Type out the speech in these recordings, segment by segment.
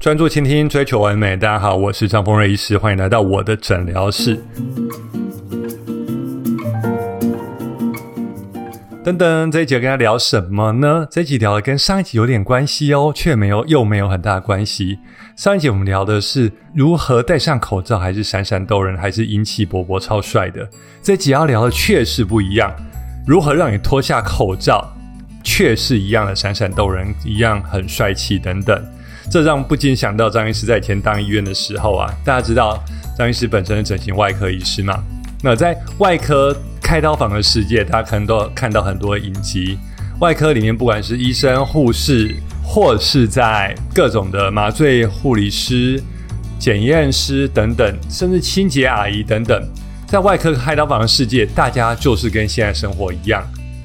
专注倾听，追求完美。大家好，我是张峰瑞医师，欢迎来到我的诊疗室。等等，这一集跟大家聊什么呢？这一集聊的跟上一集有点关系哦，却没有又没有很大关系。上一集我们聊的是如何戴上口罩，还是闪闪逗人，还是英气勃勃、超帅的。这一集要聊的确实不一样，如何让你脱下口罩，却是一样的闪闪逗人，一样很帅气等等。这让不禁想到张医师在以前当医院的时候啊，大家知道张医师本身是整形外科医师嘛？那在外科开刀房的世界，大家可能都看到很多影集。外科里面，不管是医生、护士，或是在各种的麻醉护理师、检验师等等，甚至清洁阿姨等等，在外科开刀房的世界，大家就是跟现在生活一样，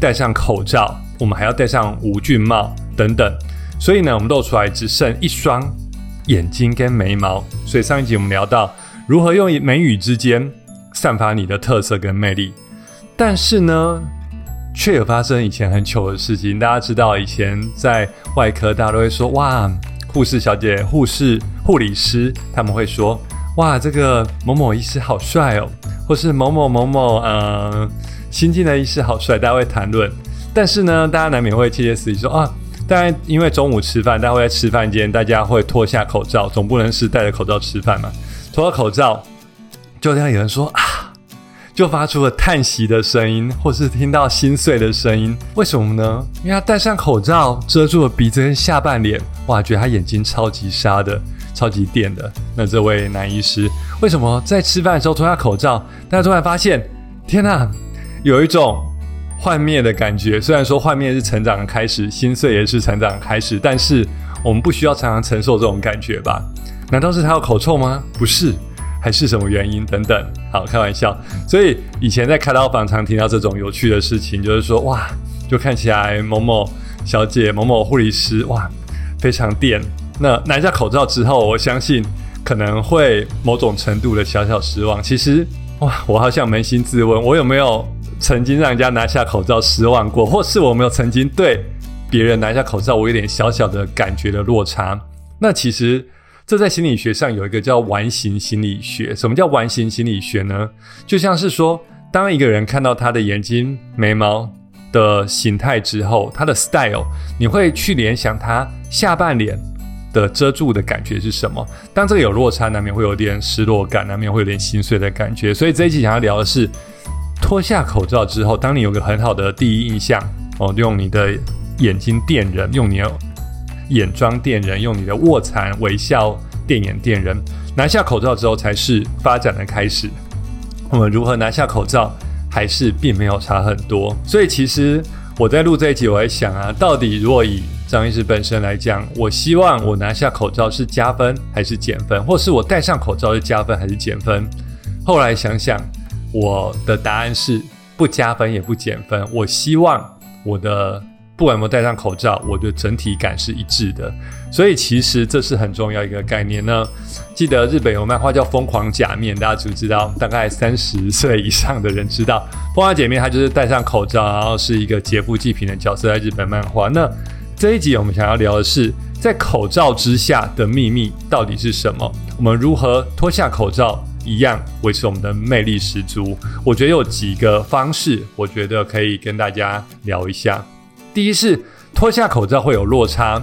戴上口罩，我们还要戴上无菌帽等等。所以呢，我们露出来只剩一双眼睛跟眉毛。所以上一集我们聊到如何用眉宇之间散发你的特色跟魅力，但是呢，却有发生以前很糗的事情。大家知道，以前在外科，大家都会说：“哇，护士小姐、护士、护理师，他们会说：‘哇，这个某某医师好帅哦’，或是某某某某呃新进的医师好帅。”大家会谈论。但是呢，大家难免会窃窃私语说：“啊。”但因为中午吃饭，大家会在吃饭间，大家会脱下口罩，总不能是戴着口罩吃饭嘛？脱了口罩，就这样有人说啊，就发出了叹息的声音，或是听到心碎的声音。为什么呢？因为他戴上口罩，遮住了鼻子跟下半脸，哇，觉得他眼睛超级沙的，超级电的。那这位男医师，为什么在吃饭的时候脱下口罩，大家突然发现，天哪，有一种。幻灭的感觉，虽然说幻灭是成长的开始，心碎也是成长的开始，但是我们不需要常常承受这种感觉吧？难道是他有口臭吗？不是，还是什么原因？等等，好，开玩笑。所以以前在开刀房常听到这种有趣的事情，就是说，哇，就看起来某某小姐、某某护理师，哇，非常电。那拿下口罩之后，我相信可能会某种程度的小小失望。其实，哇，我好想扪心自问，我有没有？曾经让人家拿下口罩失望过，或是我没有曾经对别人拿下口罩，我有点小小的感觉的落差。那其实这在心理学上有一个叫完形心理学。什么叫完形心理学呢？就像是说，当一个人看到他的眼睛、眉毛的形态之后，他的 style，你会去联想他下半脸的遮住的感觉是什么？当这个有落差，难免会有点失落感，难免会有点心碎的感觉。所以这一期想要聊的是。脱下口罩之后，当你有个很好的第一印象哦，用你的眼睛电人，用你的眼妆电人，用你的卧蚕微笑电眼电人。拿下口罩之后，才是发展的开始。我们如何拿下口罩，还是并没有差很多。所以，其实我在录这一集，我在想啊，到底如果以张医师本身来讲，我希望我拿下口罩是加分还是减分，或是我戴上口罩是加分还是减分？后来想想。我的答案是不加分也不减分。我希望我的不管有没有戴上口罩，我的整体感是一致的。所以其实这是很重要一个概念呢。记得日本有漫画叫《疯狂假面》，大家知不知道？大概三十岁以上的人知道，《疯狂假面》它就是戴上口罩，然后是一个劫富济贫的角色，在日本漫画。那这一集我们想要聊的是，在口罩之下的秘密到底是什么？我们如何脱下口罩？一样维持我们的魅力十足。我觉得有几个方式，我觉得可以跟大家聊一下。第一是脱下口罩会有落差。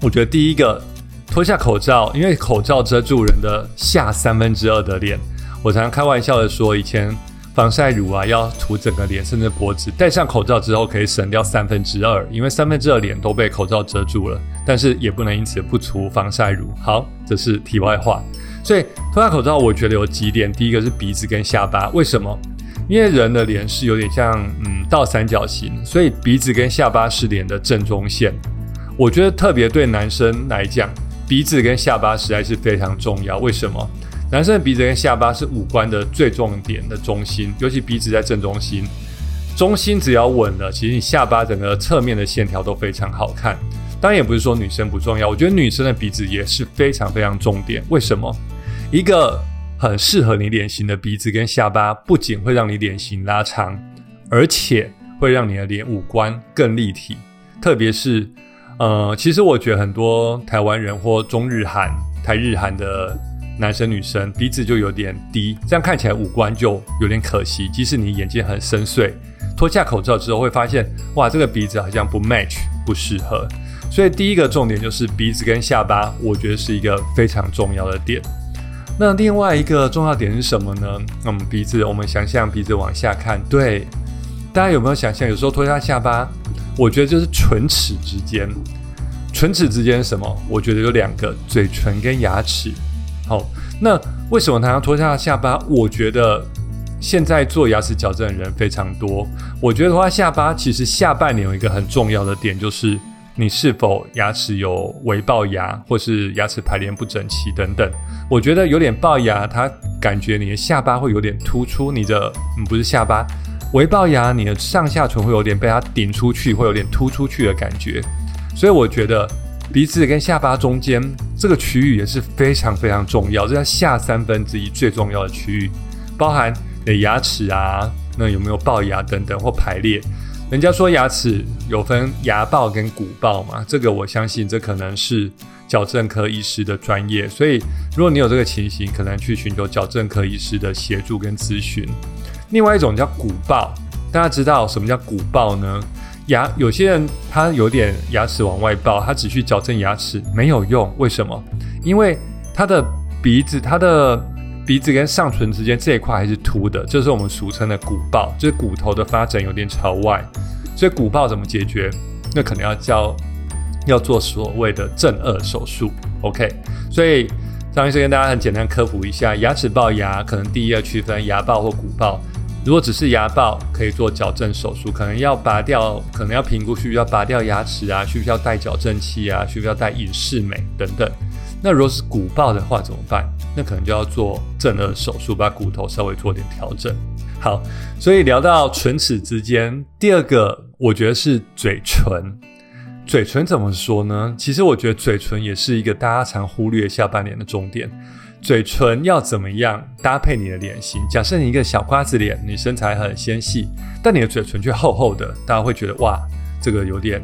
我觉得第一个脱下口罩，因为口罩遮住人的下三分之二的脸。我常常开玩笑的说，以前防晒乳啊要涂整个脸，甚至脖子。戴上口罩之后可以省掉三分之二，因为三分之二脸都被口罩遮住了。但是也不能因此不涂防晒乳。好，这是题外话。所以脱下口罩，我觉得有几点。第一个是鼻子跟下巴，为什么？因为人的脸是有点像嗯倒三角形，所以鼻子跟下巴是脸的正中线。我觉得特别对男生来讲，鼻子跟下巴实在是非常重要。为什么？男生的鼻子跟下巴是五官的最重点的中心，尤其鼻子在正中心，中心只要稳了，其实你下巴整个侧面的线条都非常好看。当然也不是说女生不重要，我觉得女生的鼻子也是非常非常重点。为什么？一个很适合你脸型的鼻子跟下巴，不仅会让你脸型拉长，而且会让你的脸五官更立体。特别是，呃，其实我觉得很多台湾人或中日韩、台日韩的男生女生鼻子就有点低，这样看起来五官就有点可惜。即使你眼睛很深邃，脱下口罩之后会发现，哇，这个鼻子好像不 match，不适合。所以第一个重点就是鼻子跟下巴，我觉得是一个非常重要的点。那另外一个重要点是什么呢？我嗯，鼻子，我们想象鼻子往下看，对，大家有没有想象？有时候脱下下巴，我觉得就是唇齿之间，唇齿之间什么？我觉得有两个，嘴唇跟牙齿。好，那为什么他要脱下下巴？我觉得现在做牙齿矫正的人非常多，我觉得脱下下巴，其实下半年有一个很重要的点就是。你是否牙齿有微龅牙，或是牙齿排列不整齐等等？我觉得有点龅牙，它感觉你的下巴会有点突出，你的嗯不是下巴，微龅牙，你的上下唇会有点被它顶出去，会有点突出去的感觉。所以我觉得鼻子跟下巴中间这个区域也是非常非常重要，这叫下三分之一最重要的区域，包含你的牙齿啊，那有没有龅牙等等或排列。人家说牙齿有分牙刨跟骨刨嘛，这个我相信这可能是矫正科医师的专业，所以如果你有这个情形，可能去寻求矫正科医师的协助跟咨询。另外一种叫骨刨，大家知道什么叫骨刨呢？牙有些人他有点牙齿往外爆，他只去矫正牙齿没有用，为什么？因为他的鼻子他的。鼻子跟上唇之间这一块还是凸的，这是我们俗称的骨刨，就是骨头的发展有点朝外。所以骨刨怎么解决？那可能要叫要做所谓的正颚手术。OK，所以张医师跟大家很简单科普一下，牙齿龅牙可能第一要区分牙刨或骨刨。如果只是牙刨，可以做矫正手术，可能要拔掉，可能要评估需不需要拔掉牙齿啊，需不需要戴矫正器啊，需不需要戴隐适美等等。那如果是骨爆的话怎么办？那可能就要做正颚手术，把骨头稍微做点调整。好，所以聊到唇齿之间，第二个我觉得是嘴唇。嘴唇怎么说呢？其实我觉得嘴唇也是一个大家常忽略下半年的重点。嘴唇要怎么样搭配你的脸型？假设你一个小瓜子脸，你身材很纤细，但你的嘴唇却厚厚的，大家会觉得哇，这个有点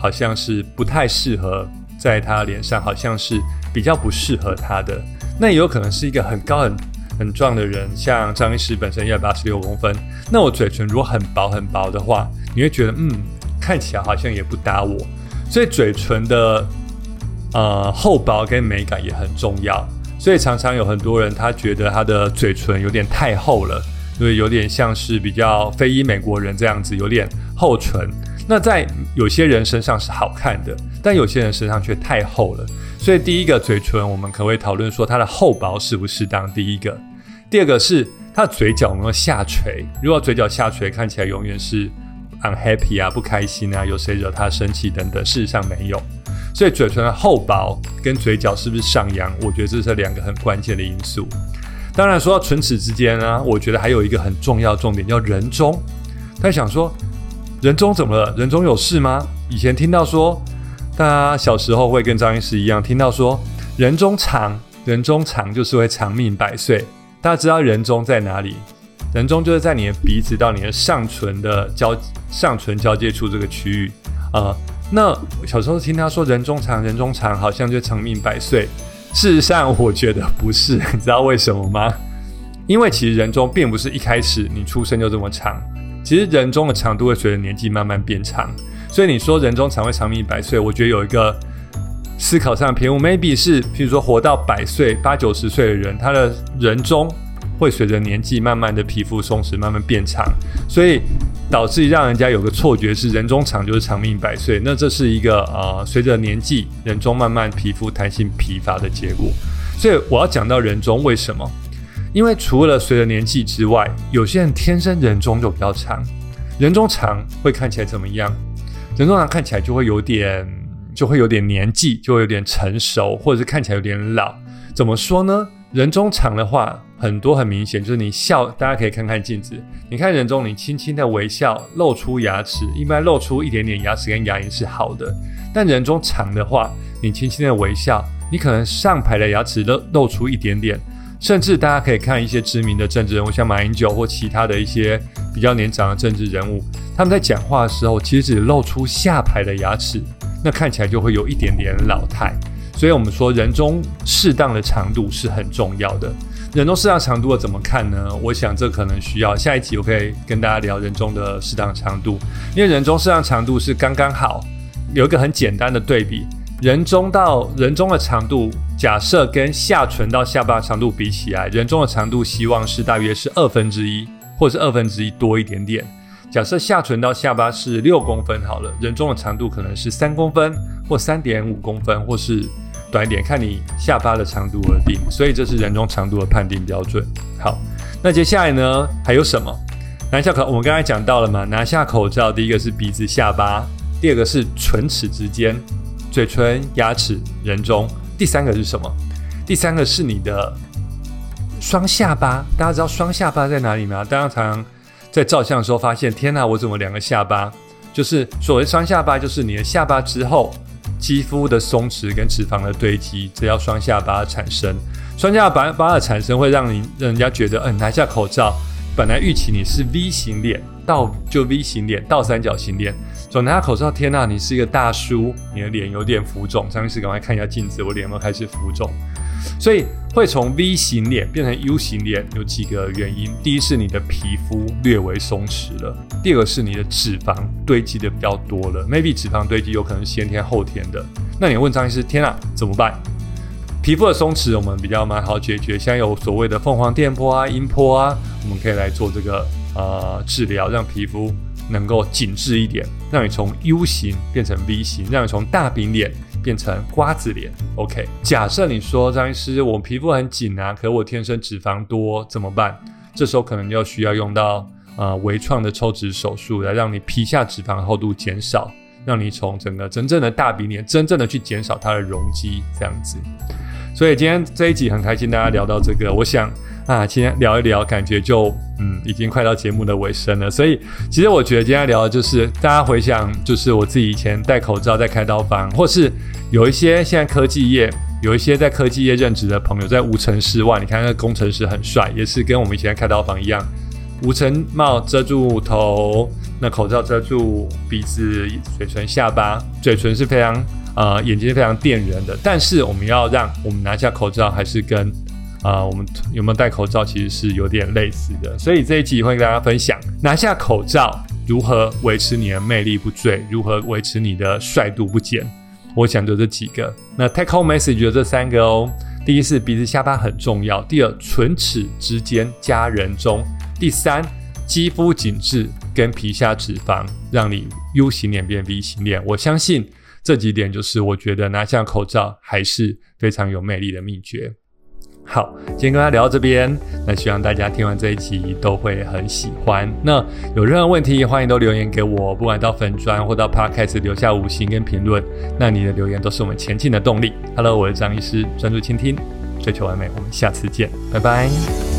好像是不太适合在他脸上，好像是。比较不适合他的，那也有可能是一个很高很很壮的人，像张医师本身一百八十六公分，那我嘴唇如果很薄很薄的话，你会觉得嗯，看起来好像也不搭我，所以嘴唇的呃厚薄跟美感也很重要，所以常常有很多人他觉得他的嘴唇有点太厚了，所以有点像是比较非裔美国人这样子，有点厚唇。那在有些人身上是好看的，但有些人身上却太厚了。所以第一个嘴唇，我们可会讨论说它的厚薄适不适当？第一个，第二个是它的嘴角有没有下垂？如果嘴角下垂，看起来永远是 unhappy 啊，不开心啊，有谁惹他生气等等。事实上没有。所以嘴唇的厚薄跟嘴角是不是上扬，我觉得这是两个很关键的因素。当然说到唇齿之间呢，我觉得还有一个很重要重点叫人中。他想说。人中怎么了？人中有事吗？以前听到说，大家小时候会跟张医师一样，听到说人中长，人中长就是会长命百岁。大家知道人中在哪里？人中就是在你的鼻子到你的上唇的交上唇交界处这个区域啊。那小时候听他说人中长，人中长好像就长命百岁。事实上，我觉得不是，你知道为什么吗？因为其实人中并不是一开始你出生就这么长。其实人中的长度会随着年纪慢慢变长，所以你说人中长会长命百岁，我觉得有一个思考上的偏误，maybe 是，譬如说活到百岁、八九十岁的人，他的人中会随着年纪慢慢的皮肤松弛，慢慢变长，所以导致让人家有个错觉是人中长就是长命百岁，那这是一个呃随着年纪人中慢慢皮肤弹性疲乏的结果，所以我要讲到人中为什么。因为除了随着年纪之外，有些人天生人中就比较长，人中长会看起来怎么样？人中长看起来就会有点，就会有点年纪，就会有点成熟，或者是看起来有点老。怎么说呢？人中长的话，很多很明显，就是你笑，大家可以看看镜子，你看人中，你轻轻的微笑，露出牙齿，一般露出一点点牙齿跟牙龈是好的。但人中长的话，你轻轻的微笑，你可能上排的牙齿露露出一点点。甚至大家可以看一些知名的政治人物，像马英九或其他的一些比较年长的政治人物，他们在讲话的时候，其实只露出下排的牙齿，那看起来就会有一点点老态。所以我们说人中适当的长度是很重要的。人中适当长度的怎么看呢？我想这可能需要下一集我可以跟大家聊人中的适当长度，因为人中适当长度是刚刚好，有一个很简单的对比，人中到人中的长度，假设跟下唇到下巴长度比起来，人中的长度希望是大约是二分之一，或是二分之一多一点点。假设下唇到下巴是六公分好了，人中的长度可能是三公分，或三点五公分，或是。短一点，看你下巴的长度而定，所以这是人中长度的判定标准。好，那接下来呢，还有什么？拿下口，我们刚才讲到了嘛？拿下口罩，第一个是鼻子、下巴，第二个是唇齿之间，嘴唇、牙齿、人中，第三个是什么？第三个是你的双下巴。大家知道双下巴在哪里吗？大家常常在照相的时候发现，天哪，我怎么两个下巴？就是所谓双下巴，就是你的下巴之后。肌肤的松弛跟脂肪的堆积，只要双下巴的产生，双下巴巴的产生会让你让人家觉得，嗯，拿下口罩，本来预期你是 V 型脸，倒就 V 型脸，倒三角形脸，总拿口罩，天呐，你是一个大叔，你的脸有点浮肿，张医师赶快看一下镜子，我脸有没有开始浮肿？所以会从 V 型脸变成 U 型脸，有几个原因。第一是你的皮肤略微松弛了，第二个是你的脂肪堆积的比较多了。Maybe 脂肪堆积有可能先天后天的。那你问张医师，天啊，怎么办？皮肤的松弛我们比较蛮好解决，像有所谓的凤凰电波啊、音波啊，我们可以来做这个呃治疗，让皮肤能够紧致一点，让你从 U 型变成 V 型，让你从大饼脸。变成瓜子脸，OK。假设你说张医师，我皮肤很紧啊，可我天生脂肪多，怎么办？这时候可能要需要用到呃微创的抽脂手术，来让你皮下脂肪厚度减少，让你从整个真正的大饼脸，真正的去减少它的容积，这样子。所以今天这一集很开心，大家聊到这个，我想啊，今天聊一聊，感觉就嗯，已经快到节目的尾声了。所以其实我觉得今天聊的就是大家回想，就是我自己以前戴口罩在开刀房，或是。有一些现在科技业，有一些在科技业任职的朋友，在无尘室外，你看那个工程师很帅，也是跟我们以前开刀房一样，无尘帽遮住头，那口罩遮住鼻子、嘴唇、下巴，嘴唇是非常呃，眼睛是非常电人的。但是我们要让我们拿下口罩，还是跟啊，我们有没有戴口罩其实是有点类似的。所以这一集会跟大家分享拿下口罩如何维持你的魅力不坠，如何维持你的帅度不减。我想就这几个，那 take home message 有这三个哦。第一是鼻子下巴很重要，第二唇齿之间加人中，第三肌肤紧致跟皮下脂肪让你 U 型脸变 V 型脸。我相信这几点就是我觉得拿下口罩还是非常有魅力的秘诀。好，今天跟大家聊到这边，那希望大家听完这一集都会很喜欢。那有任何问题，欢迎都留言给我，不管到粉砖或到 Podcast 留下五星跟评论，那你的留言都是我们前进的动力。Hello，我是张医师，专注倾听，追求完美，我们下次见，拜拜。